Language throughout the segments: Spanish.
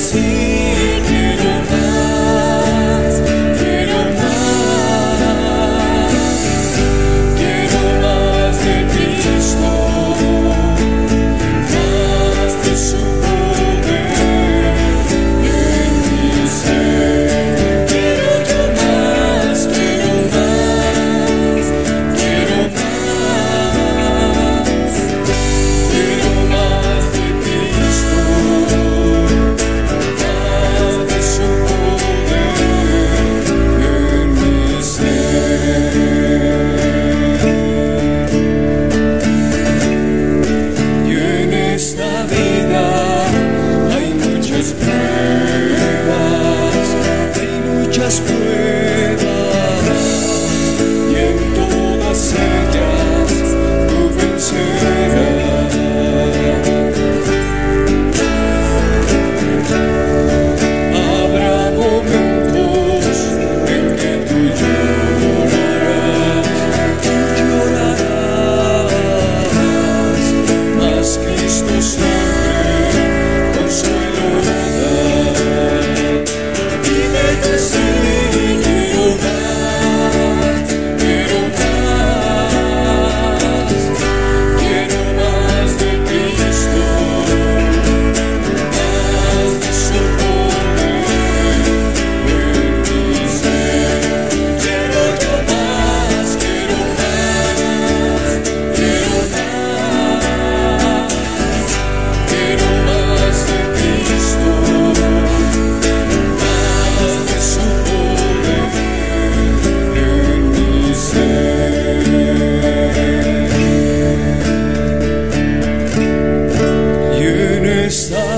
assim.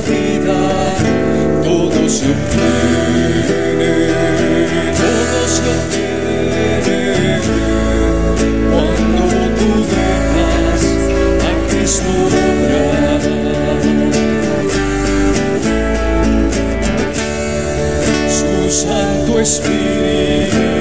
vida todo se obtiene, todo se obtiene cuando tú dejas a Cristo obrar. Su Santo Espíritu.